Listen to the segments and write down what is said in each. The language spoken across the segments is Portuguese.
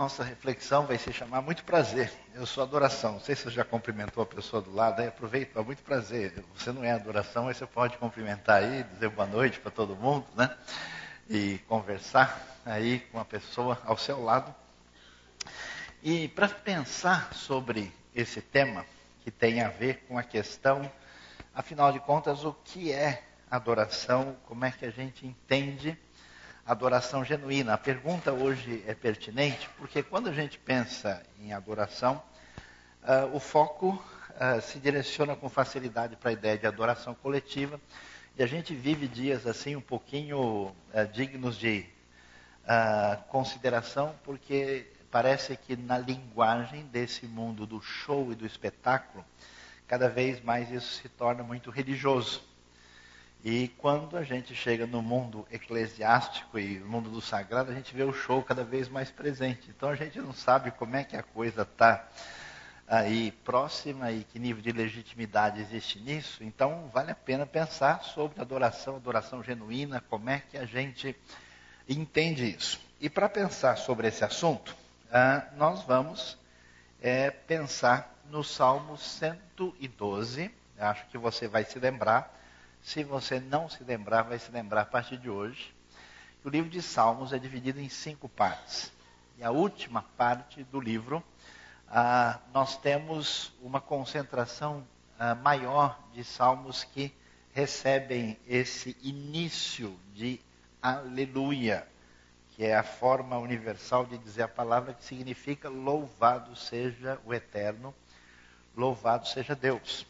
Nossa reflexão vai se chamar Muito Prazer. Eu sou adoração. Não sei se você já cumprimentou a pessoa do lado, aí aproveita, muito prazer. Você não é adoração, aí você pode cumprimentar aí, dizer boa noite para todo mundo, né? E conversar aí com a pessoa ao seu lado. E para pensar sobre esse tema, que tem a ver com a questão, afinal de contas, o que é adoração, como é que a gente entende adoração genuína. A pergunta hoje é pertinente porque quando a gente pensa em adoração, uh, o foco uh, se direciona com facilidade para a ideia de adoração coletiva e a gente vive dias assim um pouquinho uh, dignos de consideração porque parece que na linguagem desse mundo do show e do espetáculo, cada vez mais isso se torna muito religioso. E quando a gente chega no mundo eclesiástico e no mundo do sagrado, a gente vê o show cada vez mais presente. Então a gente não sabe como é que a coisa está aí próxima e que nível de legitimidade existe nisso. Então vale a pena pensar sobre adoração, adoração genuína, como é que a gente entende isso. E para pensar sobre esse assunto, ah, nós vamos é, pensar no Salmo 112. Acho que você vai se lembrar se você não se lembrar, vai se lembrar a partir de hoje. O livro de Salmos é dividido em cinco partes. E a última parte do livro, ah, nós temos uma concentração ah, maior de salmos que recebem esse início de aleluia, que é a forma universal de dizer a palavra que significa louvado seja o eterno, louvado seja Deus.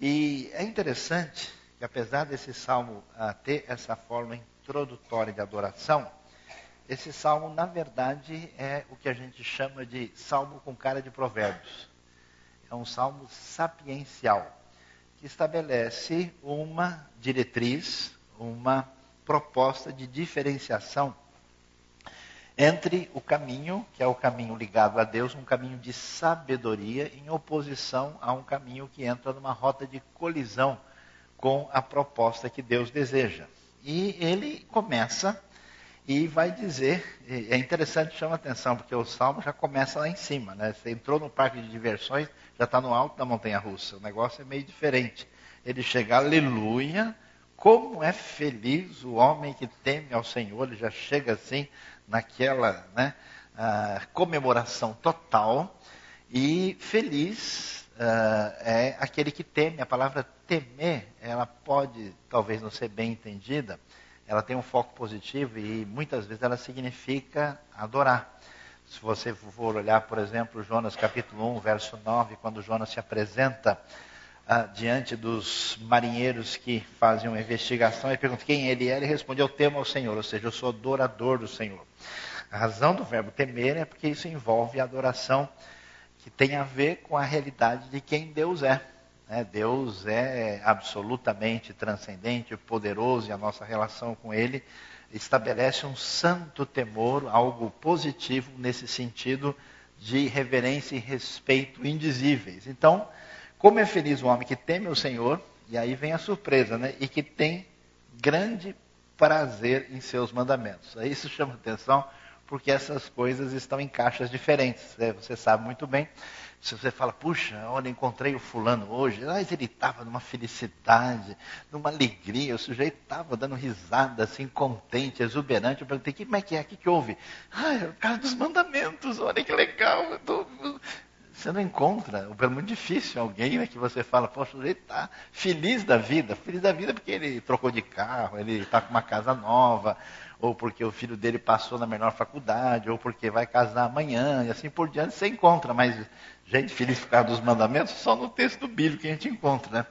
E é interessante que apesar desse salmo uh, ter essa forma introdutória de adoração, esse salmo, na verdade, é o que a gente chama de salmo com cara de provérbios. É um salmo sapiencial, que estabelece uma diretriz, uma proposta de diferenciação entre o caminho, que é o caminho ligado a Deus, um caminho de sabedoria, em oposição a um caminho que entra numa rota de colisão com a proposta que Deus deseja. E ele começa e vai dizer, é interessante, chama atenção, porque o salmo já começa lá em cima, né? Você entrou no parque de diversões, já está no alto da montanha russa. O negócio é meio diferente. Ele chega, aleluia, como é feliz o homem que teme ao Senhor, ele já chega assim, naquela né, comemoração total, e feliz uh, é aquele que teme. A palavra temer, ela pode talvez não ser bem entendida, ela tem um foco positivo e muitas vezes ela significa adorar. Se você for olhar, por exemplo, Jonas capítulo 1, verso 9, quando Jonas se apresenta uh, diante dos marinheiros que fazem uma investigação e pergunta quem ele é, ele responde: Eu temo ao Senhor, ou seja, eu sou adorador do Senhor. A razão do verbo temer é porque isso envolve adoração que tem a ver com a realidade de quem Deus é. Né? Deus é absolutamente transcendente, poderoso, e a nossa relação com Ele estabelece um santo temor, algo positivo nesse sentido de reverência e respeito indizíveis. Então, como é feliz o homem que teme o Senhor, e aí vem a surpresa, né? E que tem grande prazer em seus mandamentos. Aí isso chama atenção, porque essas coisas estão em caixas diferentes. Né? Você sabe muito bem. Se você fala, puxa, olha, encontrei o fulano hoje, mas ele estava numa felicidade, numa alegria, o sujeito estava dando risada, assim, contente, exuberante. Eu perguntei, como é que é? O que, que houve? Ah, é o caso dos mandamentos, olha que legal. Tô... Você não encontra, é muito difícil alguém né, que você fala, poxa, o sujeito está feliz da vida. Feliz da vida porque ele trocou de carro, ele está com uma casa nova, ou porque o filho dele passou na menor faculdade, ou porque vai casar amanhã, e assim por diante, você encontra, mas gente feliz por causa dos mandamentos, só no texto bíblico que a gente encontra. Né?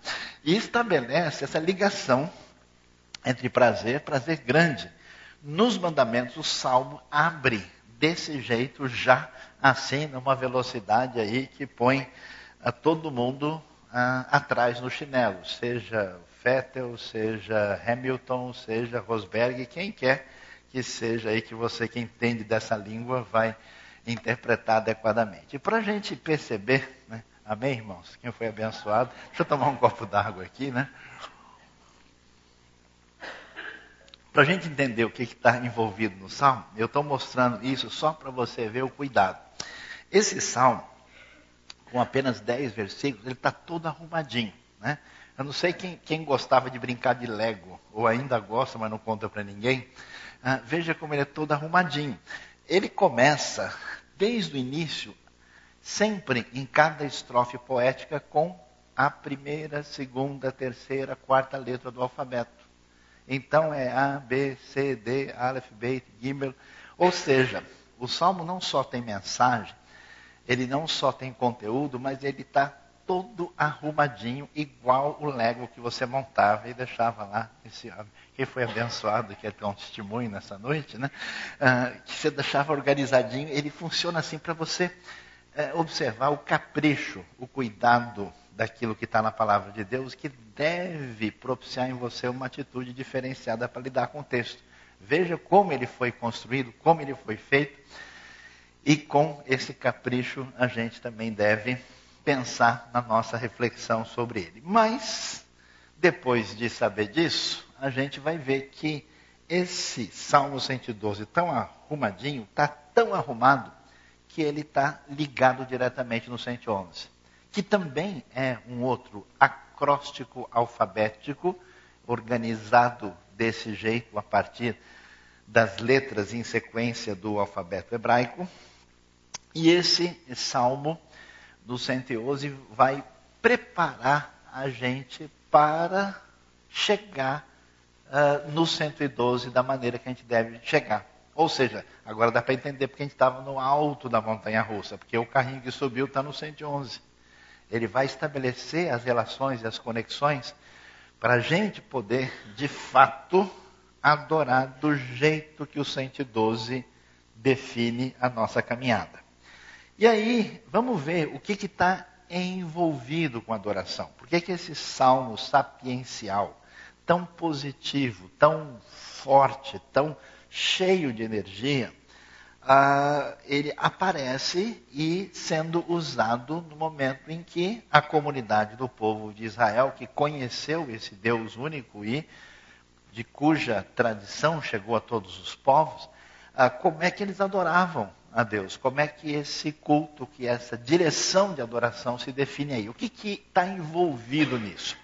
E estabelece essa ligação entre prazer, prazer grande. Nos mandamentos, o salmo abre desse jeito, já assim, numa velocidade aí que põe a todo mundo ah, atrás no chinelo, seja Vettel, seja Hamilton, seja Rosberg, quem quer que seja aí que você que entende dessa língua vai interpretar adequadamente. E para a gente perceber, né? amém, irmãos? Quem foi abençoado? Deixa eu tomar um copo d'água aqui, né? Para a gente entender o que está envolvido no salmo, eu estou mostrando isso só para você ver o cuidado. Esse salmo, com apenas 10 versículos, ele está todo arrumadinho. Né? Eu não sei quem, quem, gostava de brincar de Lego, ou ainda gosta, mas não conta para ninguém. Ah, veja como ele é todo arrumadinho. Ele começa, desde o início, sempre em cada estrofe poética, com a primeira, segunda, terceira, quarta letra do alfabeto. Então é A, B, C, D, Aleph, Beit, Gimel. Ou seja, o salmo não só tem mensagem, ele não só tem conteúdo, mas ele está todo arrumadinho, igual o Lego que você montava e deixava lá. Esse, quem foi abençoado, que é um testemunho nessa noite, né? Ah, que você deixava organizadinho, ele funciona assim para você é, observar o capricho, o cuidado daquilo que está na palavra de Deus, que deve propiciar em você uma atitude diferenciada para lidar com o texto. Veja como ele foi construído, como ele foi feito, e com esse capricho a gente também deve pensar na nossa reflexão sobre ele. Mas, depois de saber disso, a gente vai ver que esse Salmo 112 tão arrumadinho, está tão arrumado, que ele está ligado diretamente no 111 que também é um outro acróstico alfabético, organizado desse jeito a partir das letras em sequência do alfabeto hebraico. E esse salmo do 111 vai preparar a gente para chegar uh, no 112 da maneira que a gente deve chegar. Ou seja, agora dá para entender porque a gente estava no alto da montanha russa, porque o carrinho que subiu está no 111 ele vai estabelecer as relações e as conexões para a gente poder, de fato, adorar do jeito que o 112 define a nossa caminhada. E aí, vamos ver o que está envolvido com a adoração. Por que, que esse salmo sapiencial, tão positivo, tão forte, tão cheio de energia, uh, ele aparece e sendo usado no momento em que a comunidade do povo de Israel, que conheceu esse Deus único e de cuja tradição chegou a todos os povos, uh, como é que eles adoravam a Deus? Como é que esse culto, que essa direção de adoração se define aí? O que está envolvido nisso,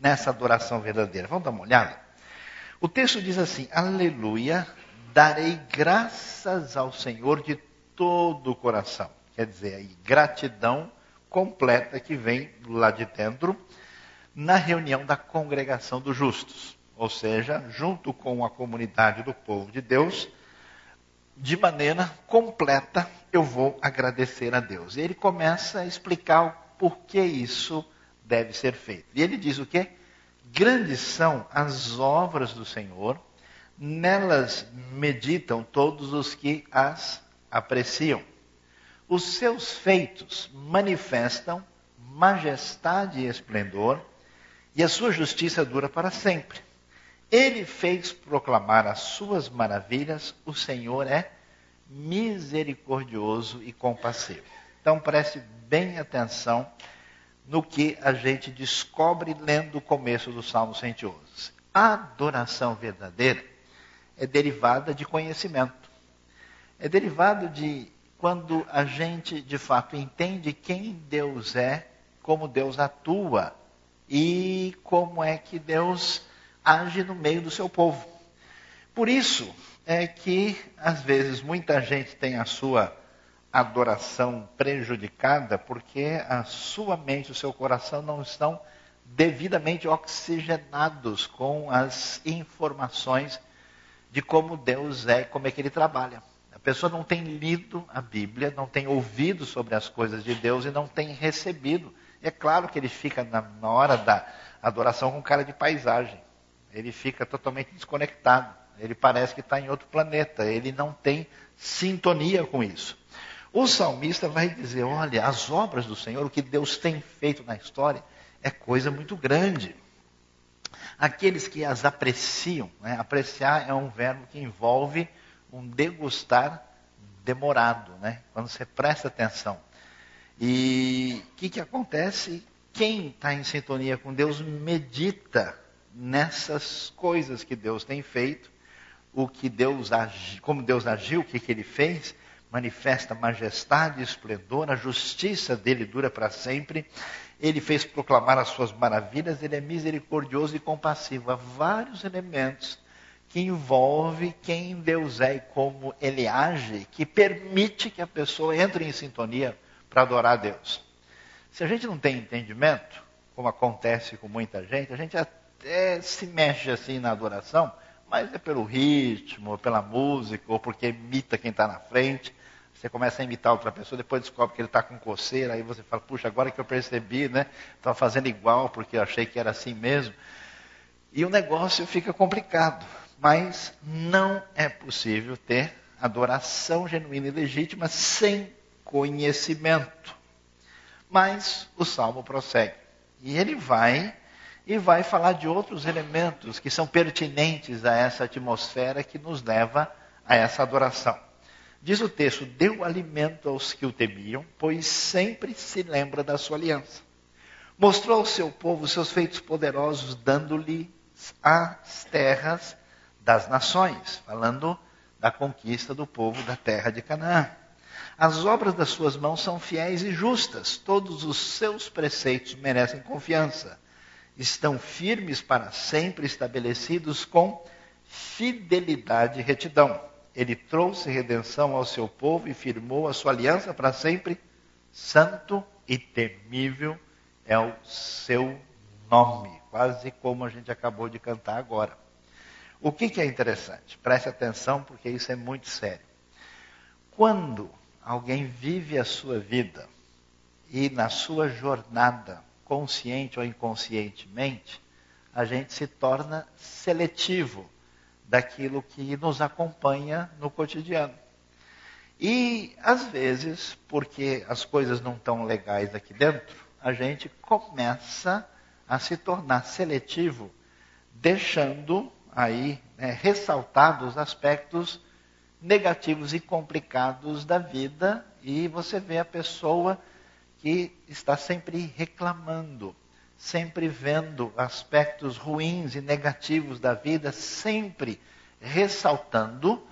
nessa adoração verdadeira? Vamos dar uma olhada? O texto diz assim: Aleluia, darei graças ao Senhor de todo o coração. Quer dizer, aí, gratidão completa que vem lá de dentro, na reunião da congregação dos justos. Ou seja, junto com a comunidade do povo de Deus, de maneira completa, eu vou agradecer a Deus. E ele começa a explicar o porquê isso deve ser feito. E ele diz o quê? Grandes são as obras do Senhor Nelas meditam todos os que as apreciam. Os seus feitos manifestam majestade e esplendor, e a sua justiça dura para sempre. Ele fez proclamar as suas maravilhas, o Senhor é misericordioso e compassivo. Então preste bem atenção no que a gente descobre lendo o começo do Salmo 111. A adoração verdadeira é derivada de conhecimento. É derivado de quando a gente de fato entende quem Deus é, como Deus atua e como é que Deus age no meio do seu povo. Por isso é que às vezes muita gente tem a sua adoração prejudicada porque a sua mente, o seu coração não estão devidamente oxigenados com as informações de como Deus é e como é que ele trabalha. A pessoa não tem lido a Bíblia, não tem ouvido sobre as coisas de Deus e não tem recebido. é claro que ele fica na, na hora da adoração com cara de paisagem. Ele fica totalmente desconectado. Ele parece que está em outro planeta. Ele não tem sintonia com isso. O salmista vai dizer: olha, as obras do Senhor, o que Deus tem feito na história, é coisa muito grande aqueles que as apreciam. Né? Apreciar é um verbo que envolve um degustar demorado, né? quando você presta atenção. E o que, que acontece? Quem está em sintonia com Deus medita nessas coisas que Deus tem feito, o que Deus agi, como Deus agiu, o que, que ele fez, manifesta majestade esplendor, a justiça dele dura para sempre. Ele fez proclamar as suas maravilhas, ele é misericordioso e compassivo. Há vários elementos que envolve quem Deus é e como ele age, que permite que a pessoa entre em sintonia para adorar a Deus. Se a gente não tem entendimento, como acontece com muita gente, a gente até se mexe assim na adoração, mas é pelo ritmo, pela música, ou porque imita quem está na frente. Você começa a imitar outra pessoa, depois descobre que ele está com coceira, aí você fala, puxa, agora que eu percebi, né? Estava fazendo igual porque eu achei que era assim mesmo. E o negócio fica complicado. Mas não é possível ter adoração genuína e legítima sem conhecimento. Mas o salmo prossegue. E ele vai e vai falar de outros elementos que são pertinentes a essa atmosfera que nos leva a essa adoração. Diz o texto: Deu alimento aos que o temiam, pois sempre se lembra da sua aliança. Mostrou ao seu povo seus feitos poderosos, dando-lhe as terras das nações, falando da conquista do povo da terra de Canaã. As obras das suas mãos são fiéis e justas, todos os seus preceitos merecem confiança. Estão firmes para sempre, estabelecidos com fidelidade e retidão. Ele trouxe redenção ao seu povo e firmou a sua aliança para sempre. Santo e temível é o seu nome, quase como a gente acabou de cantar agora. O que, que é interessante? Preste atenção, porque isso é muito sério. Quando alguém vive a sua vida e na sua jornada, consciente ou inconscientemente, a gente se torna seletivo daquilo que nos acompanha no cotidiano. E, às vezes, porque as coisas não estão legais aqui dentro, a gente começa a se tornar seletivo, deixando aí né, ressaltados aspectos negativos e complicados da vida, e você vê a pessoa que está sempre reclamando, sempre vendo aspectos ruins e negativos da vida, sempre ressaltando,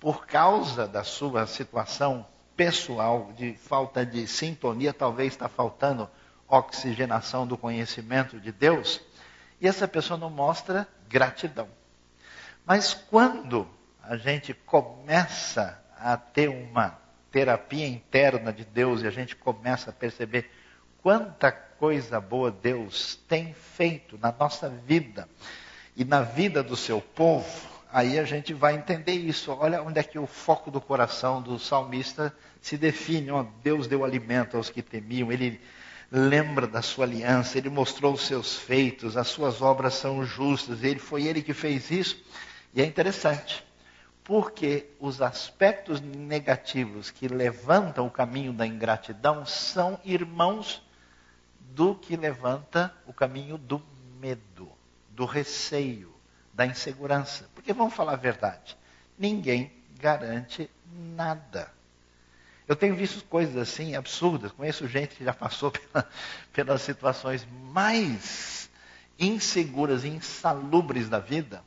por causa da sua situação pessoal de falta de sintonia, talvez está faltando oxigenação do conhecimento de Deus, e essa pessoa não mostra gratidão. Mas quando a gente começa a ter uma terapia interna de Deus e a gente começa a perceber quanta coisa boa Deus tem feito na nossa vida e na vida do seu povo, aí a gente vai entender isso. Olha onde é que o foco do coração do salmista se define. Oh, Deus deu alimento aos que temiam, ele lembra da sua aliança, ele mostrou os seus feitos, as suas obras são justas, ele foi ele que fez isso. E é interessante, porque os aspectos negativos que levantam o caminho da ingratidão são irmãos do que levanta o caminho do medo, do receio, da insegurança. Porque vamos falar a verdade, ninguém garante nada. Eu tenho visto coisas assim absurdas, conheço gente que já passou pela, pelas situações mais inseguras e insalubres da vida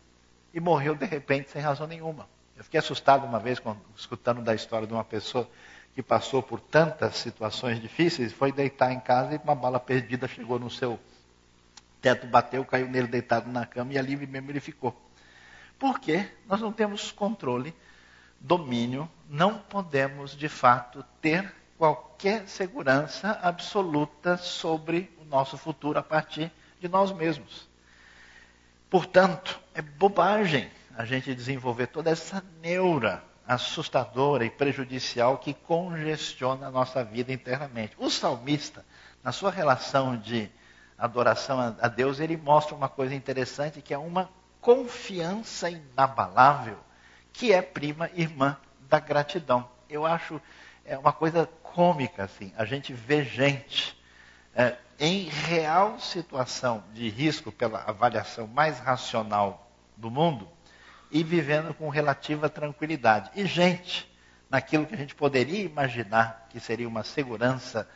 e morreu de repente sem razão nenhuma. Eu fiquei assustado uma vez quando, escutando da história de uma pessoa que passou por tantas situações difíceis, foi deitar em casa e uma bala perdida chegou no seu teto, bateu, caiu nele deitado na cama e ali mesmo ele ficou. Por quê? Nós não temos controle, domínio, não podemos de fato ter qualquer segurança absoluta sobre o nosso futuro a partir de nós mesmos. Portanto, é bobagem a gente desenvolver toda essa neura assustadora e prejudicial que congestiona a nossa vida internamente. O salmista, na sua relação de adoração a Deus, ele mostra uma coisa interessante que é uma confiança inabalável, que é prima irmã da gratidão. Eu acho é uma coisa cômica assim, a gente vê gente é, em real situação de risco pela avaliação mais racional do mundo e vivendo com relativa tranquilidade. E gente, naquilo que a gente poderia imaginar que seria uma segurança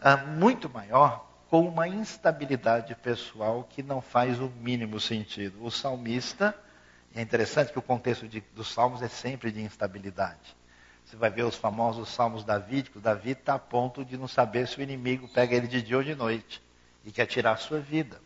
uh, muito maior, com uma instabilidade pessoal que não faz o mínimo sentido. O salmista, é interessante que o contexto de, dos salmos é sempre de instabilidade. Você vai ver os famosos salmos davídicos. Davi está a ponto de não saber se o inimigo pega ele de dia ou de noite e quer tirar a sua vida.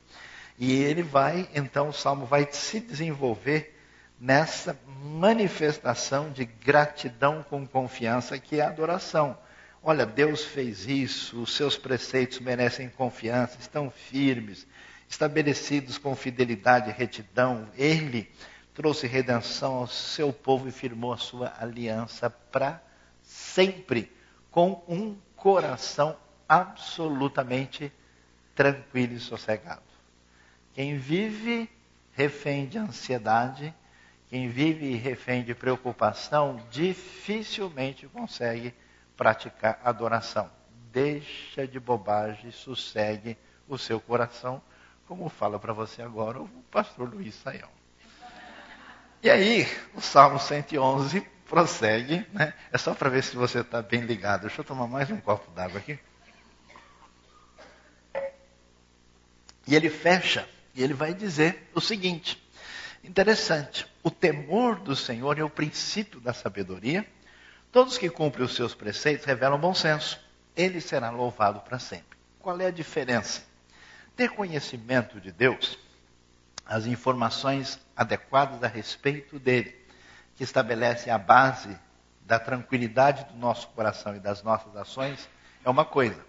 E ele vai, então o salmo vai se desenvolver nessa manifestação de gratidão com confiança que é a adoração. Olha, Deus fez isso, os seus preceitos merecem confiança, estão firmes, estabelecidos com fidelidade e retidão. Ele trouxe redenção ao seu povo e firmou a sua aliança para sempre, com um coração absolutamente tranquilo e sossegado. Quem vive refém de ansiedade, quem vive refém de preocupação, dificilmente consegue praticar adoração. Deixa de bobagem, sossegue o seu coração, como fala para você agora o pastor Luiz Saião. E aí, o Salmo 111 prossegue, né? é só para ver se você está bem ligado. Deixa eu tomar mais um copo d'água aqui. E ele fecha, e ele vai dizer o seguinte: interessante, o temor do Senhor é o princípio da sabedoria. Todos que cumprem os seus preceitos revelam bom senso. Ele será louvado para sempre. Qual é a diferença? Ter conhecimento de Deus, as informações adequadas a respeito dele, que estabelece a base da tranquilidade do nosso coração e das nossas ações, é uma coisa.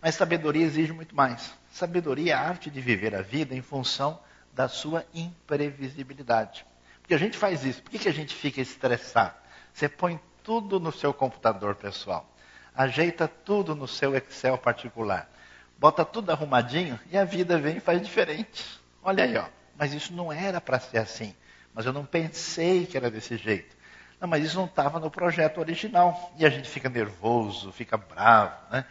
Mas sabedoria exige muito mais. Sabedoria é a arte de viver a vida em função da sua imprevisibilidade. Porque a gente faz isso. Por que, que a gente fica estressado? Você põe tudo no seu computador pessoal. Ajeita tudo no seu Excel particular. Bota tudo arrumadinho e a vida vem e faz diferente. Olha aí, ó. Mas isso não era para ser assim. Mas eu não pensei que era desse jeito. Não, mas isso não estava no projeto original. E a gente fica nervoso, fica bravo, né?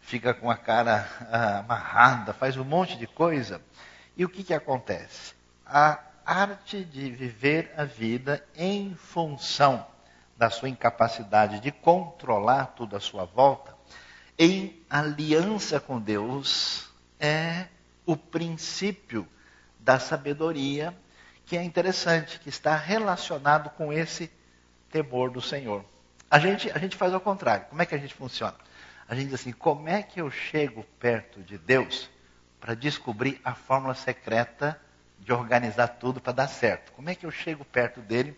fica com a cara ah, amarrada, faz um monte de coisa. E o que, que acontece? A arte de viver a vida em função da sua incapacidade de controlar tudo à sua volta, em aliança com Deus, é o princípio da sabedoria que é interessante, que está relacionado com esse temor do Senhor. A gente, a gente faz ao contrário. Como é que a gente funciona? A gente diz assim: como é que eu chego perto de Deus para descobrir a fórmula secreta de organizar tudo para dar certo? Como é que eu chego perto dele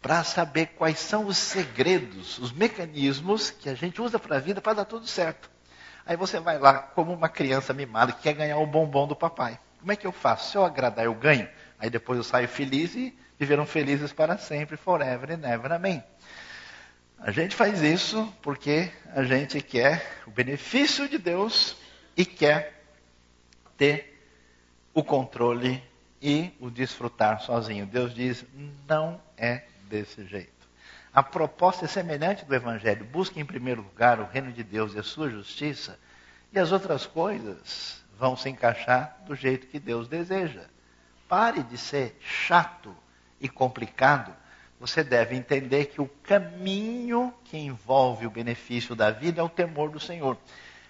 para saber quais são os segredos, os mecanismos que a gente usa para a vida para dar tudo certo? Aí você vai lá, como uma criança mimada que quer ganhar o bombom do papai. Como é que eu faço? Se eu agradar, eu ganho. Aí depois eu saio feliz e viveram felizes para sempre, forever and ever. Amém. A gente faz isso porque a gente quer o benefício de Deus e quer ter o controle e o desfrutar sozinho. Deus diz: não é desse jeito. A proposta é semelhante do Evangelho. Busque em primeiro lugar o reino de Deus e a sua justiça, e as outras coisas vão se encaixar do jeito que Deus deseja. Pare de ser chato e complicado você deve entender que o caminho que envolve o benefício da vida é o temor do Senhor.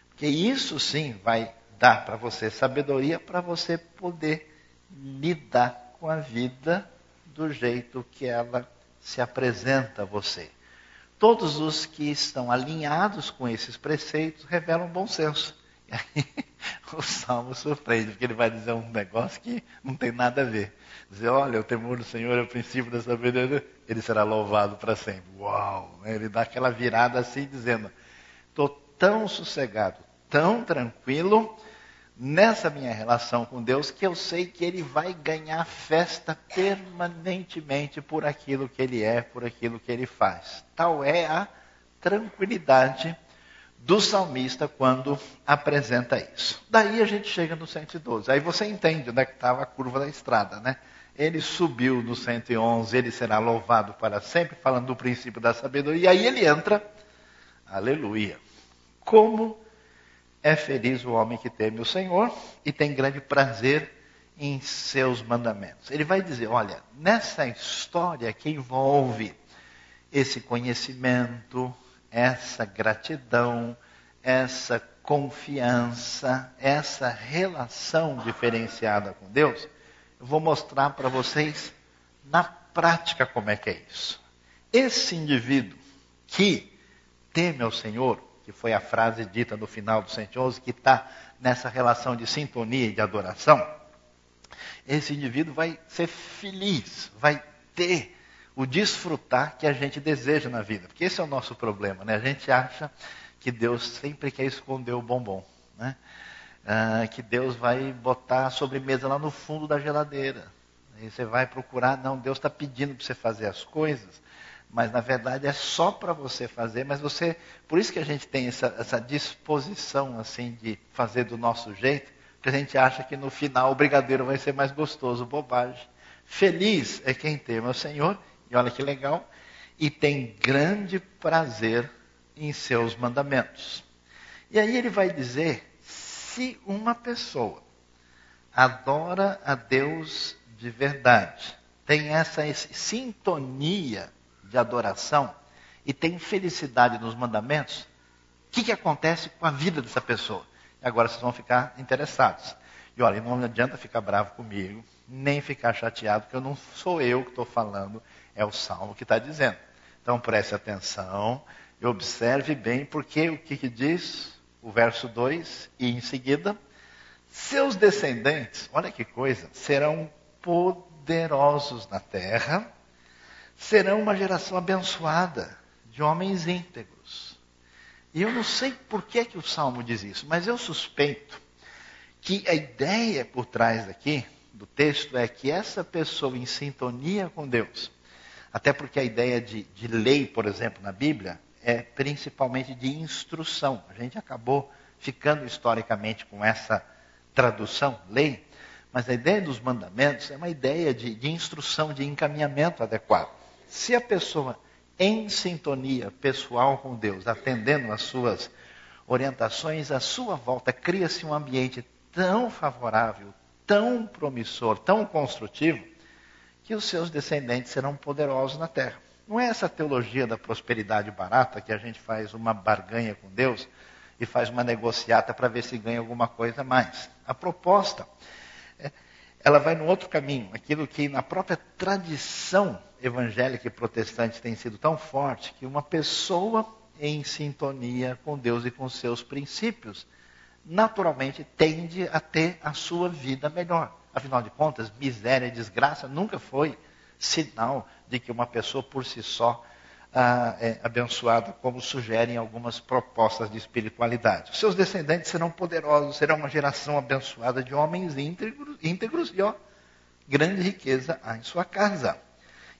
Porque isso sim vai dar para você sabedoria para você poder lidar com a vida do jeito que ela se apresenta a você. Todos os que estão alinhados com esses preceitos revelam bom senso. E aí o Salmo surpreende, porque ele vai dizer um negócio que não tem nada a ver. Dizer, olha, o temor do Senhor é o princípio da sabedoria, ele será louvado para sempre. Uau! Né? Ele dá aquela virada assim, dizendo, estou tão sossegado, tão tranquilo nessa minha relação com Deus, que eu sei que Ele vai ganhar festa permanentemente por aquilo que Ele é, por aquilo que Ele faz. Tal é a tranquilidade do salmista quando apresenta isso. Daí a gente chega no 112. Aí você entende onde é que estava a curva da estrada, né? Ele subiu no 111, ele será louvado para sempre, falando do princípio da sabedoria. E aí ele entra, aleluia. Como é feliz o homem que teme o Senhor e tem grande prazer em seus mandamentos. Ele vai dizer: olha, nessa história que envolve esse conhecimento, essa gratidão, essa confiança, essa relação diferenciada com Deus, eu vou mostrar para vocês na prática, como é que é isso? Esse indivíduo que teme ao Senhor, que foi a frase dita no final do 111, que está nessa relação de sintonia e de adoração, esse indivíduo vai ser feliz, vai ter o desfrutar que a gente deseja na vida. Porque esse é o nosso problema, né? A gente acha que Deus sempre quer esconder o bombom, né? Ah, que Deus vai botar a sobremesa lá no fundo da geladeira. Aí você vai procurar, não, Deus está pedindo para você fazer as coisas, mas na verdade é só para você fazer, mas você, por isso que a gente tem essa, essa disposição assim de fazer do nosso jeito, porque a gente acha que no final o brigadeiro vai ser mais gostoso, bobagem. Feliz é quem teme ao Senhor, e olha que legal, e tem grande prazer em seus mandamentos. E aí ele vai dizer: se uma pessoa adora a Deus de verdade, tem essa sintonia de adoração e tem felicidade nos mandamentos, o que, que acontece com a vida dessa pessoa? Agora vocês vão ficar interessados. E olha, não adianta ficar bravo comigo, nem ficar chateado, porque eu não sou eu que estou falando, é o Salmo que está dizendo. Então preste atenção e observe bem, porque o que, que diz o verso 2 e em seguida, seus descendentes, olha que coisa, serão poderosos na terra, serão uma geração abençoada de homens íntegros. E eu não sei por que, que o Salmo diz isso, mas eu suspeito que a ideia por trás daqui do texto é que essa pessoa em sintonia com Deus, até porque a ideia de, de lei, por exemplo, na Bíblia, é principalmente de instrução. A gente acabou ficando historicamente com essa tradução, lei, mas a ideia dos mandamentos é uma ideia de, de instrução, de encaminhamento adequado. Se a pessoa em sintonia pessoal com Deus, atendendo às suas orientações, à sua volta cria-se um ambiente tão favorável, tão promissor, tão construtivo, que os seus descendentes serão poderosos na terra. Não é essa teologia da prosperidade barata que a gente faz uma barganha com Deus e faz uma negociata para ver se ganha alguma coisa a mais. A proposta, é, ela vai no outro caminho, aquilo que na própria tradição evangélica e protestante tem sido tão forte, que uma pessoa em sintonia com Deus e com seus princípios, naturalmente tende a ter a sua vida melhor. Afinal de contas, miséria e desgraça nunca foi sinal de que uma pessoa por si só ah, é abençoada, como sugerem algumas propostas de espiritualidade. Seus descendentes serão poderosos, serão uma geração abençoada de homens íntegros, íntegros e ó, grande riqueza há em sua casa.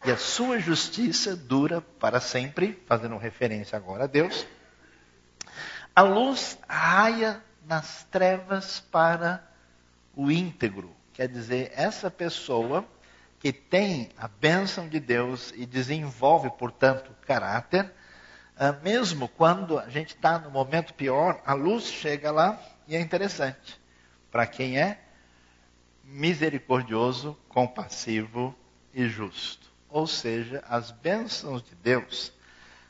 E a sua justiça dura para sempre, fazendo referência agora a Deus. A luz raia nas trevas para o íntegro. Quer dizer, essa pessoa que tem a bênção de Deus e desenvolve, portanto, caráter, ah, mesmo quando a gente está no momento pior, a luz chega lá e é interessante. Para quem é misericordioso, compassivo e justo. Ou seja, as bênçãos de Deus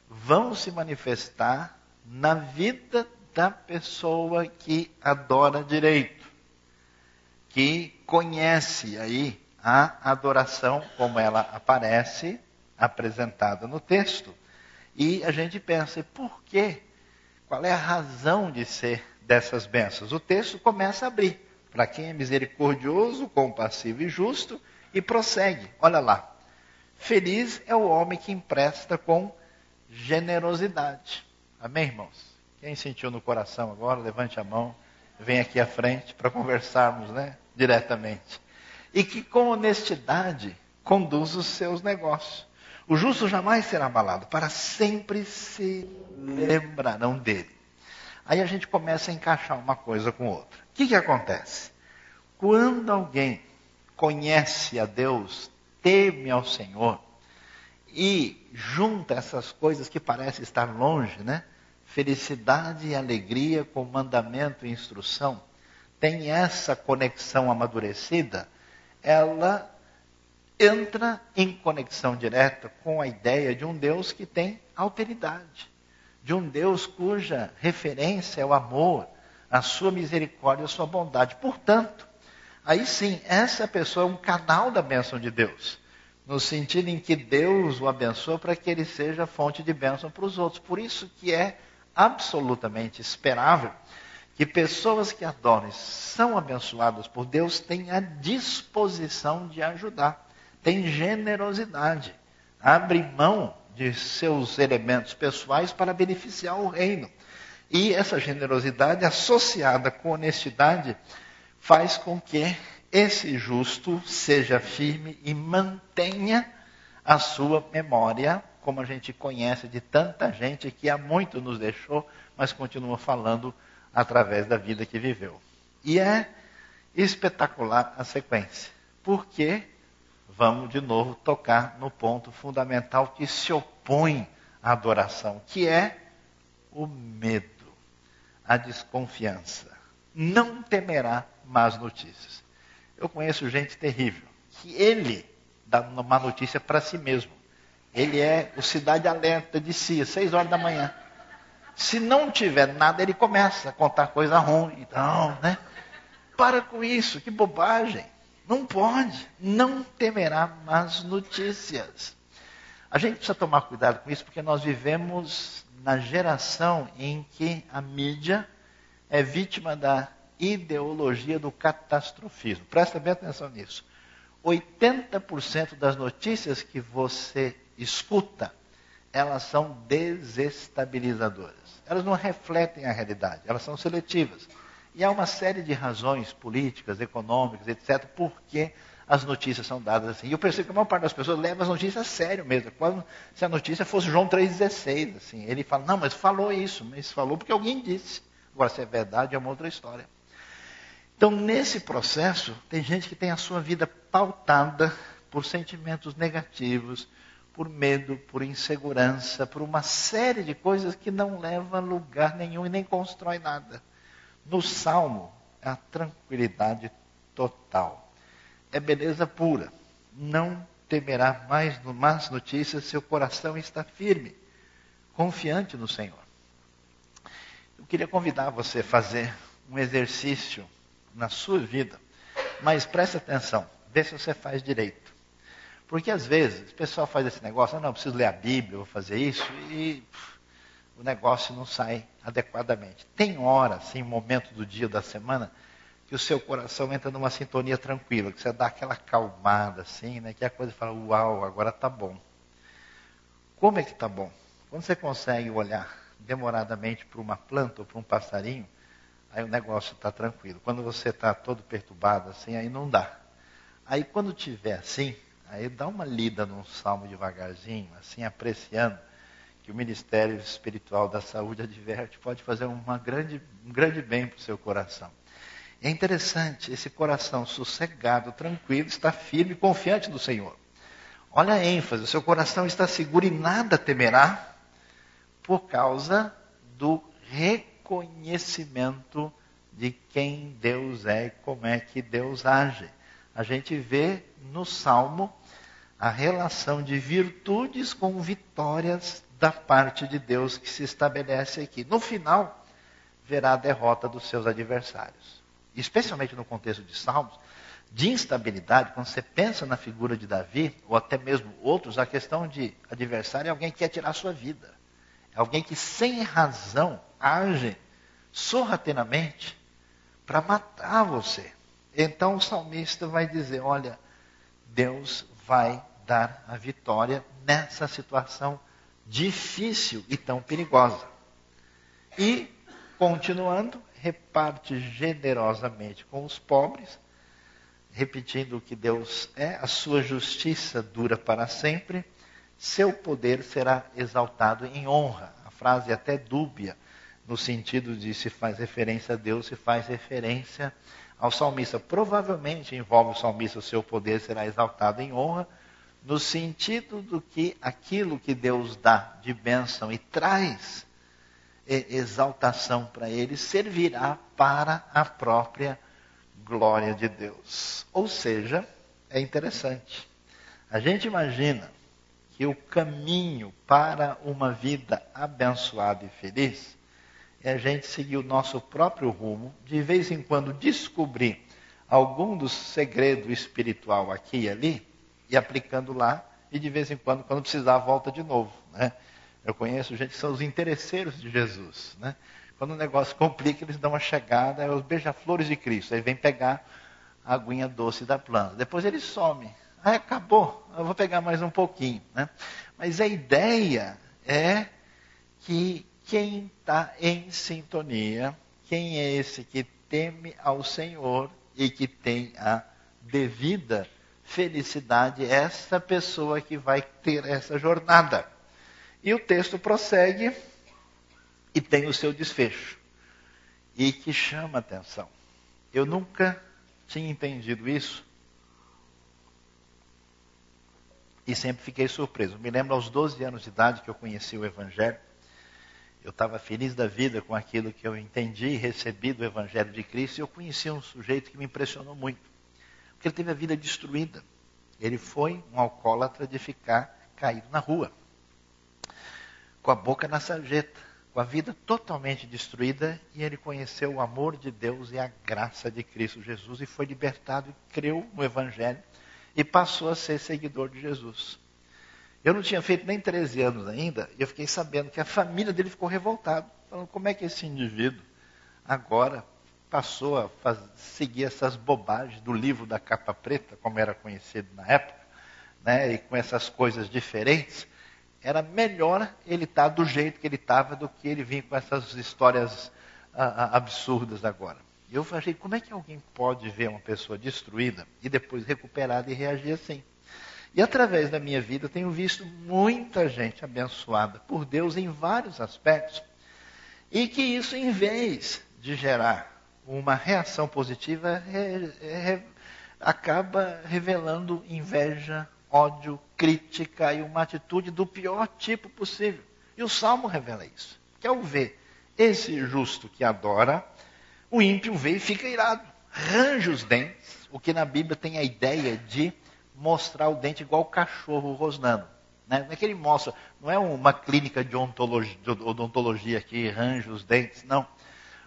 vão se manifestar na vida da pessoa que adora direito, que conhece aí a adoração como ela aparece apresentada no texto. E a gente pensa, por quê? Qual é a razão de ser dessas bênçãos? O texto começa a abrir. Para quem é misericordioso, compassivo e justo, e prossegue. Olha lá. Feliz é o homem que empresta com generosidade. Amém, irmãos? Quem sentiu no coração agora, levante a mão, vem aqui à frente para conversarmos, né? Diretamente e que com honestidade conduz os seus negócios. O justo jamais será abalado, para sempre se lembrarão dele. Aí a gente começa a encaixar uma coisa com outra. O que, que acontece? Quando alguém conhece a Deus, teme ao Senhor e junta essas coisas que parecem estar longe, né? Felicidade e alegria com mandamento e instrução, tem essa conexão amadurecida, ela entra em conexão direta com a ideia de um Deus que tem alteridade, de um Deus cuja referência é o amor, a sua misericórdia, a sua bondade. Portanto, aí sim, essa pessoa é um canal da bênção de Deus, no sentido em que Deus o abençoa para que ele seja fonte de bênção para os outros. Por isso que é absolutamente esperável que pessoas que adoram são abençoadas por Deus têm a disposição de ajudar, têm generosidade, abrem mão de seus elementos pessoais para beneficiar o reino. E essa generosidade associada com honestidade faz com que esse justo seja firme e mantenha a sua memória, como a gente conhece de tanta gente que há muito nos deixou, mas continua falando através da vida que viveu. E é espetacular a sequência, porque vamos de novo tocar no ponto fundamental que se opõe à adoração, que é o medo, a desconfiança. Não temerá más notícias. Eu conheço gente terrível, que ele dá uma má notícia para si mesmo. Ele é o cidade alerta de si, às seis horas da manhã. Se não tiver nada, ele começa a contar coisa ruim. Então, né? Para com isso, que bobagem. Não pode, não temerá más notícias. A gente precisa tomar cuidado com isso, porque nós vivemos na geração em que a mídia é vítima da ideologia do catastrofismo. Presta bem atenção nisso. 80% das notícias que você escuta, elas são desestabilizadoras. Elas não refletem a realidade, elas são seletivas. E há uma série de razões políticas, econômicas, etc., por que as notícias são dadas assim. E eu percebo que a maior parte das pessoas leva as notícias a sério mesmo. Quando se a notícia fosse João 3,16, assim, ele fala, não, mas falou isso, mas falou porque alguém disse. Agora, se é verdade, é uma outra história. Então, nesse processo, tem gente que tem a sua vida pautada por sentimentos negativos, por medo, por insegurança, por uma série de coisas que não levam a lugar nenhum e nem constrói nada. No Salmo, é a tranquilidade total. É beleza pura. Não temerá mais más notícias, seu coração está firme, confiante no Senhor. Eu queria convidar você a fazer um exercício na sua vida, mas preste atenção, vê se você faz direito. Porque às vezes o pessoal faz esse negócio, ah, não, preciso ler a Bíblia, vou fazer isso, e o negócio não sai adequadamente. Tem hora, assim, momento do dia, da semana, que o seu coração entra numa sintonia tranquila, que você dá aquela acalmada, assim, né? Que a coisa fala, uau, agora está bom. Como é que está bom? Quando você consegue olhar demoradamente para uma planta ou para um passarinho, aí o negócio está tranquilo. Quando você está todo perturbado, assim, aí não dá. Aí quando tiver assim, aí dá uma lida num salmo devagarzinho, assim, apreciando que o Ministério Espiritual da Saúde adverte, pode fazer uma grande, um grande bem para o seu coração. É interessante, esse coração sossegado, tranquilo, está firme e confiante do Senhor. Olha a ênfase, o seu coração está seguro e nada temerá por causa do reconhecimento de quem Deus é e como é que Deus age. A gente vê no Salmo a relação de virtudes com vitórias da parte de Deus que se estabelece aqui. No final, verá a derrota dos seus adversários. Especialmente no contexto de Salmos, de instabilidade, quando você pensa na figura de Davi, ou até mesmo outros, a questão de adversário é alguém que quer tirar a sua vida. É alguém que sem razão age sorrateiramente para matar você. Então o salmista vai dizer: Olha, Deus vai dar a vitória nessa situação difícil e tão perigosa. E, continuando, reparte generosamente com os pobres, repetindo que Deus é, a sua justiça dura para sempre, seu poder será exaltado em honra. A frase é até dúbia, no sentido de se faz referência a Deus, se faz referência ao salmista. Provavelmente envolve o salmista, o seu poder será exaltado em honra, no sentido do que aquilo que Deus dá de bênção e traz exaltação para ele servirá para a própria glória de Deus. Ou seja, é interessante. A gente imagina que o caminho para uma vida abençoada e feliz é a gente seguir o nosso próprio rumo, de vez em quando descobrir algum dos segredos espiritual aqui e ali, e aplicando lá, e de vez em quando, quando precisar, volta de novo. Né? Eu conheço gente que são os interesseiros de Jesus. Né? Quando o negócio complica, eles dão uma chegada, é os beija-flores de Cristo. Aí vem pegar a aguinha doce da planta. Depois ele some. Ah, acabou, eu vou pegar mais um pouquinho. Né? Mas a ideia é que quem está em sintonia, quem é esse que teme ao Senhor e que tem a devida felicidade, é essa pessoa que vai ter essa jornada. E o texto prossegue e tem o seu desfecho. E que chama atenção. Eu nunca tinha entendido isso. E sempre fiquei surpreso. Me lembro aos 12 anos de idade que eu conheci o Evangelho. Eu estava feliz da vida com aquilo que eu entendi e recebi do Evangelho de Cristo. E eu conheci um sujeito que me impressionou muito. Porque ele teve a vida destruída. Ele foi um alcoólatra de ficar caído na rua. Com a boca na sarjeta com a vida totalmente destruída, e ele conheceu o amor de Deus e a graça de Cristo Jesus e foi libertado e creu no Evangelho e passou a ser seguidor de Jesus. Eu não tinha feito nem 13 anos ainda, e eu fiquei sabendo que a família dele ficou revoltada, falando como é que esse indivíduo agora passou a fazer, seguir essas bobagens do livro da capa preta, como era conhecido na época, né, e com essas coisas diferentes era melhor ele estar tá do jeito que ele estava do que ele vir com essas histórias absurdas agora. Eu falei, como é que alguém pode ver uma pessoa destruída e depois recuperada e reagir assim? E através da minha vida eu tenho visto muita gente abençoada por Deus em vários aspectos. E que isso, em vez de gerar uma reação positiva, acaba revelando inveja, ódio, crítica e uma atitude do pior tipo possível. E o Salmo revela isso. Quer ver esse justo que adora, o ímpio vê e fica irado. Range os dentes, o que na Bíblia tem a ideia de mostrar o dente igual o cachorro rosnando. Né? Não é que ele mostra, não é uma clínica de odontologia, de odontologia que range os dentes, não.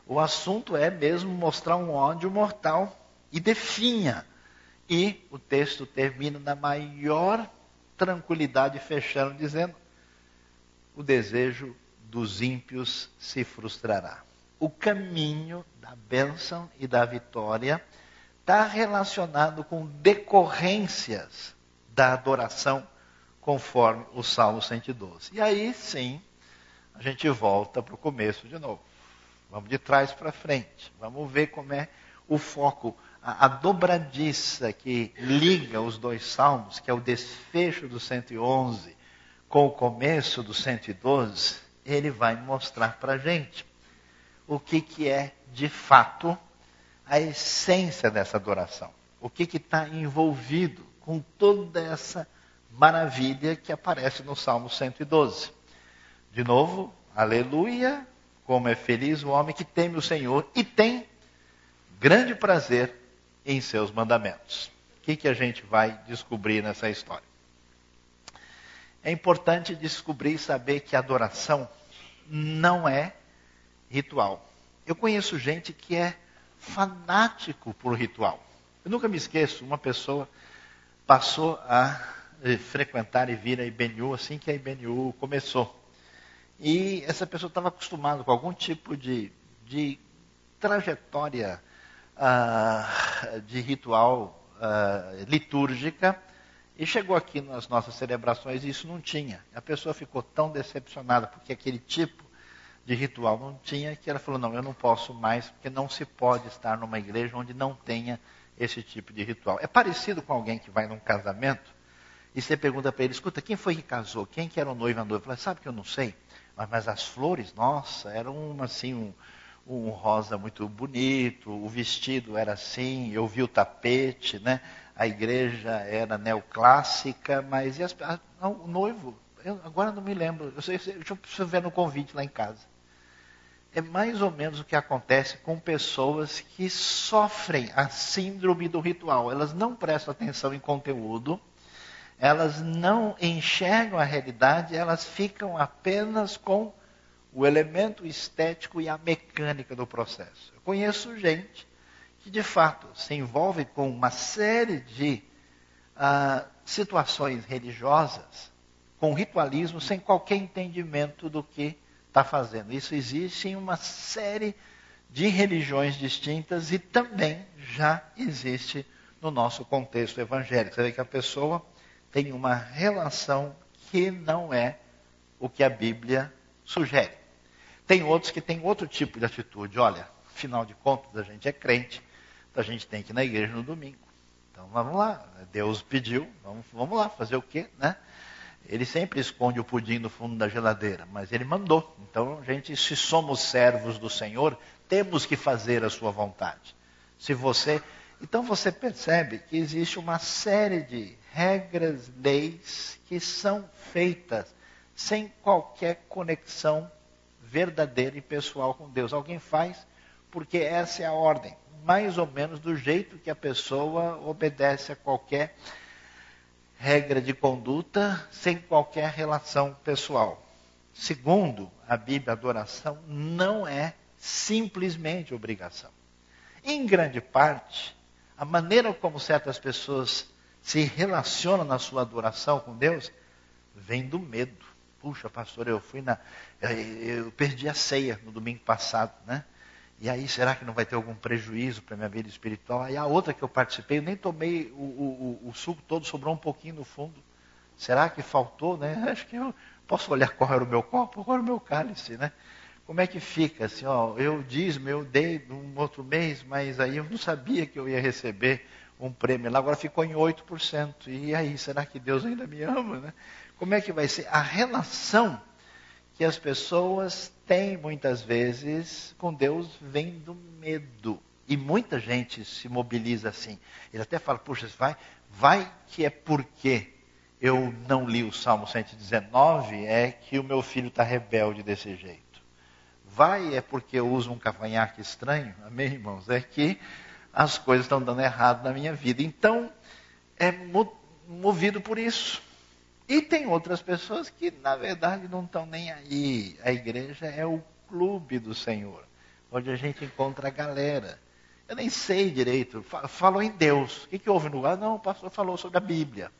O assunto é mesmo mostrar um ódio mortal e definha e o texto termina na maior tranquilidade, fechando, dizendo: o desejo dos ímpios se frustrará. O caminho da bênção e da vitória está relacionado com decorrências da adoração, conforme o Salmo 112. E aí sim, a gente volta para o começo de novo. Vamos de trás para frente. Vamos ver como é o foco a, a dobradiça que liga os dois salmos, que é o desfecho do 111 com o começo do 112, ele vai mostrar para a gente o que, que é de fato a essência dessa adoração. O que está envolvido com toda essa maravilha que aparece no Salmo 112. De novo, aleluia, como é feliz o homem que teme o Senhor e tem grande prazer em seus mandamentos. O que, que a gente vai descobrir nessa história? É importante descobrir e saber que adoração não é ritual. Eu conheço gente que é fanático por ritual. Eu nunca me esqueço, uma pessoa passou a eh, frequentar e vir a IBNU assim que a IBNU começou. E essa pessoa estava acostumada com algum tipo de, de trajetória uh, de ritual uh, litúrgica e chegou aqui nas nossas celebrações e isso não tinha. A pessoa ficou tão decepcionada porque aquele tipo de ritual não tinha que ela falou: não, eu não posso mais, porque não se pode estar numa igreja onde não tenha esse tipo de ritual. É parecido com alguém que vai num casamento e você pergunta para ele: escuta, quem foi que casou? Quem que era o noivo e a noiva? Fala, sabe que eu não sei, mas, mas as flores, nossa, eram uma, assim, um, um rosa muito bonito, o vestido era assim, eu vi o tapete, né? A igreja era neoclássica, mas as, a, o noivo, eu agora não me lembro, eu, sei, eu preciso ver no convite lá em casa. É mais ou menos o que acontece com pessoas que sofrem a síndrome do ritual. Elas não prestam atenção em conteúdo, elas não enxergam a realidade, elas ficam apenas com o elemento estético e a mecânica do processo. Eu conheço gente que, de fato, se envolve com uma série de ah, situações religiosas com ritualismo sem qualquer entendimento do que está fazendo. Isso existe em uma série de religiões distintas e também já existe no nosso contexto evangélico. Você vê que a pessoa tem uma relação que não é o que a Bíblia sugere. Tem outros que têm outro tipo de atitude. Olha, afinal de contas, a gente é crente, a gente tem que ir na igreja no domingo. Então vamos lá, Deus pediu, vamos, vamos lá, fazer o quê, né? Ele sempre esconde o pudim no fundo da geladeira, mas ele mandou. Então, gente, se somos servos do Senhor, temos que fazer a sua vontade. Se você, então você percebe que existe uma série de regras, leis que são feitas sem qualquer conexão verdadeira e pessoal com Deus. Alguém faz porque essa é a ordem, mais ou menos do jeito que a pessoa obedece a qualquer regra de conduta sem qualquer relação pessoal. Segundo, a Bíblia, adoração não é simplesmente obrigação. Em grande parte, a maneira como certas pessoas se relacionam na sua adoração com Deus vem do medo. Puxa, pastor, eu fui na. Eu perdi a ceia no domingo passado, né? E aí, será que não vai ter algum prejuízo para a minha vida espiritual? Aí a outra que eu participei, eu nem tomei o, o, o, suco todo, sobrou um pouquinho no fundo. Será que faltou, né? Acho que eu posso olhar qual era o meu copo, qual era o meu cálice, né? Como é que fica assim, ó, eu dízimo, eu dei num outro mês, mas aí eu não sabia que eu ia receber um prêmio lá, agora ficou em 8%. E aí, será que Deus ainda me ama, né? Como é que vai ser? A relação que as pessoas têm muitas vezes com Deus vem do medo. E muita gente se mobiliza assim. Ele até fala, puxa, vai, vai que é porque eu não li o Salmo 119, é que o meu filho está rebelde desse jeito. Vai é porque eu uso um cavanhaque estranho, amém, irmãos? É que as coisas estão dando errado na minha vida. Então, é movido por isso. E tem outras pessoas que, na verdade, não estão nem aí. A igreja é o clube do Senhor, onde a gente encontra a galera. Eu nem sei direito. Falou em Deus. O que, que houve no lugar? Não, o pastor falou sobre a Bíblia.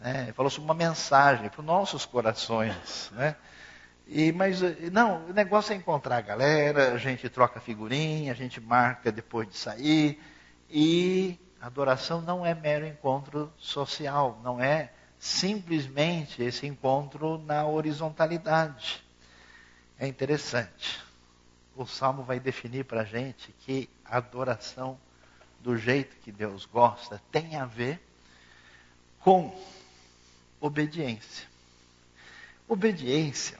Né? Falou sobre uma mensagem para os nossos corações. Né? E, mas, não, o negócio é encontrar a galera, a gente troca figurinha, a gente marca depois de sair. E adoração não é mero encontro social, não é simplesmente esse encontro na horizontalidade. É interessante. O Salmo vai definir para a gente que a adoração do jeito que Deus gosta tem a ver com obediência. Obediência,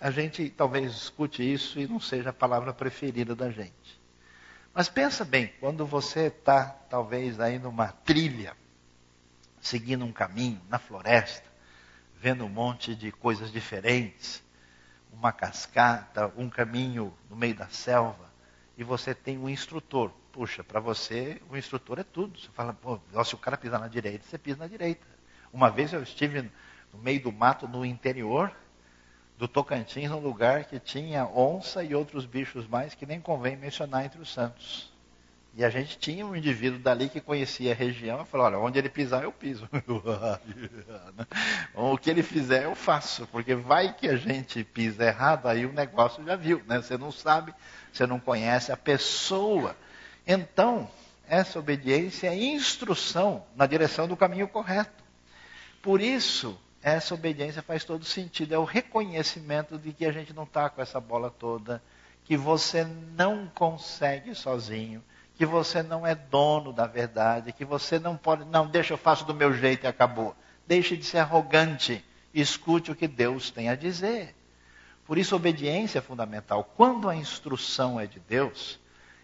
a gente talvez escute isso e não seja a palavra preferida da gente. Mas pensa bem, quando você está talvez aí numa trilha, seguindo um caminho na floresta, vendo um monte de coisas diferentes, uma cascata, um caminho no meio da selva, e você tem um instrutor. Puxa, para você o instrutor é tudo. Você fala, pô, se o cara pisar na direita, você pisa na direita. Uma vez eu estive no meio do mato, no interior do Tocantins, num lugar que tinha onça e outros bichos mais que nem convém mencionar entre os santos. E a gente tinha um indivíduo dali que conhecia a região e falou, olha, onde ele pisar eu piso. o que ele fizer eu faço, porque vai que a gente pisa errado, aí o negócio já viu, né? Você não sabe, você não conhece a pessoa. Então, essa obediência é instrução na direção do caminho correto. Por isso, essa obediência faz todo sentido. É o reconhecimento de que a gente não está com essa bola toda, que você não consegue sozinho que você não é dono da verdade, que você não pode, não, deixa eu faço do meu jeito e acabou. Deixe de ser arrogante, escute o que Deus tem a dizer. Por isso, obediência é fundamental. Quando a instrução é de Deus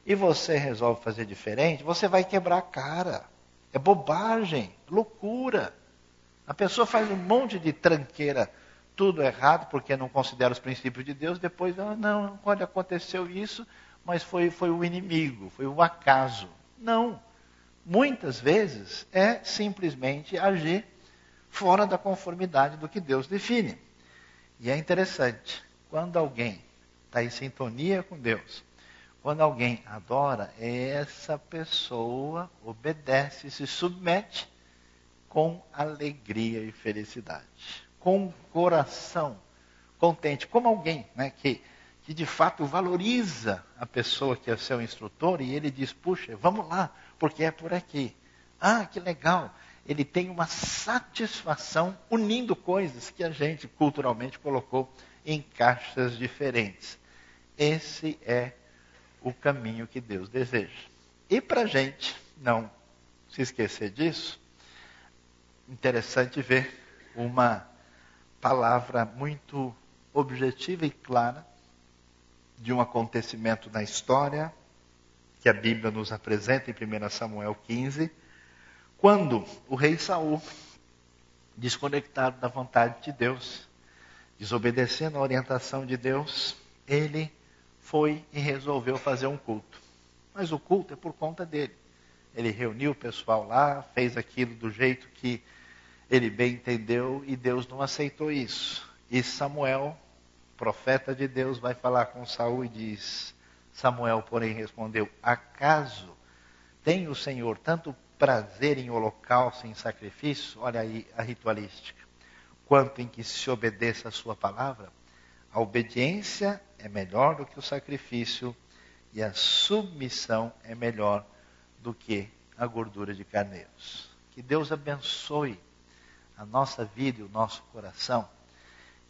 e você resolve fazer diferente, você vai quebrar a cara. É bobagem, loucura. A pessoa faz um monte de tranqueira, tudo errado, porque não considera os princípios de Deus, depois, ah, não, quando aconteceu isso, mas foi, foi o inimigo, foi o acaso. Não. Muitas vezes é simplesmente agir fora da conformidade do que Deus define. E é interessante, quando alguém está em sintonia com Deus, quando alguém adora, essa pessoa obedece, se submete com alegria e felicidade, com coração contente, como alguém né, que, que de fato valoriza a pessoa que é seu instrutor e ele diz: puxa, vamos lá, porque é por aqui. Ah, que legal! Ele tem uma satisfação unindo coisas que a gente culturalmente colocou em caixas diferentes. Esse é o caminho que Deus deseja. E para a gente não se esquecer disso, interessante ver uma palavra muito objetiva e clara de um acontecimento na história que a Bíblia nos apresenta em 1 Samuel 15, quando o rei Saul, desconectado da vontade de Deus, desobedecendo a orientação de Deus, ele foi e resolveu fazer um culto. Mas o culto é por conta dele. Ele reuniu o pessoal lá, fez aquilo do jeito que ele bem entendeu e Deus não aceitou isso. E Samuel, profeta de Deus, vai falar com Saul e diz: Samuel, porém, respondeu: Acaso tem o Senhor tanto prazer em holocausto, em sacrifício? Olha aí a ritualística. Quanto em que se obedeça a sua palavra? A obediência é melhor do que o sacrifício e a submissão é melhor do que a gordura de carneiros. Que Deus abençoe a nossa vida e o nosso coração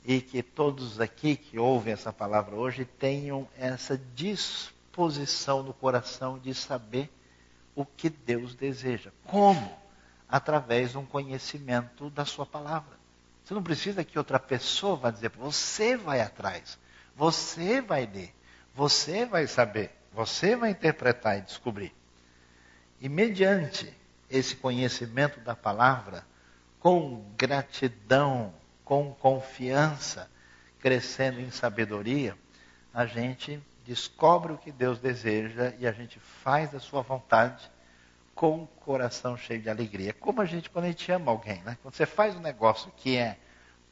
e que todos aqui que ouvem essa palavra hoje tenham essa disposição no coração de saber o que Deus deseja. Como? Através de um conhecimento da sua palavra. Você não precisa que outra pessoa vá dizer, você vai atrás, você vai ler, você vai saber, você vai interpretar e descobrir. E mediante esse conhecimento da palavra, com gratidão, com confiança, crescendo em sabedoria, a gente descobre o que Deus deseja e a gente faz a sua vontade com o coração cheio de alegria. Como a gente, quando a gente ama alguém, né? Quando você faz um negócio que é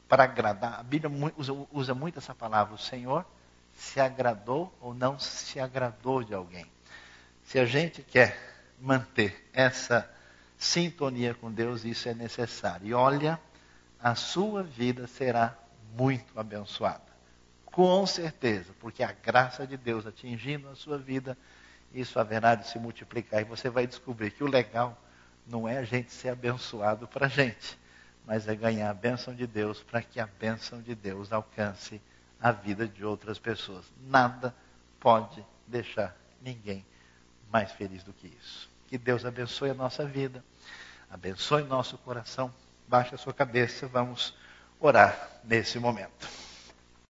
para agradar, a Bíblia usa, usa muito essa palavra, o Senhor se agradou ou não se agradou de alguém. Se a gente quer manter essa sintonia com Deus, isso é necessário. E olha, a sua vida será muito abençoada. Com certeza, porque a graça de Deus atingindo a sua vida isso haverá de se multiplicar. E você vai descobrir que o legal não é a gente ser abençoado para a gente, mas é ganhar a bênção de Deus para que a bênção de Deus alcance a vida de outras pessoas. Nada pode deixar ninguém mais feliz do que isso. Que Deus abençoe a nossa vida, abençoe nosso coração. Baixe a sua cabeça, vamos orar nesse momento.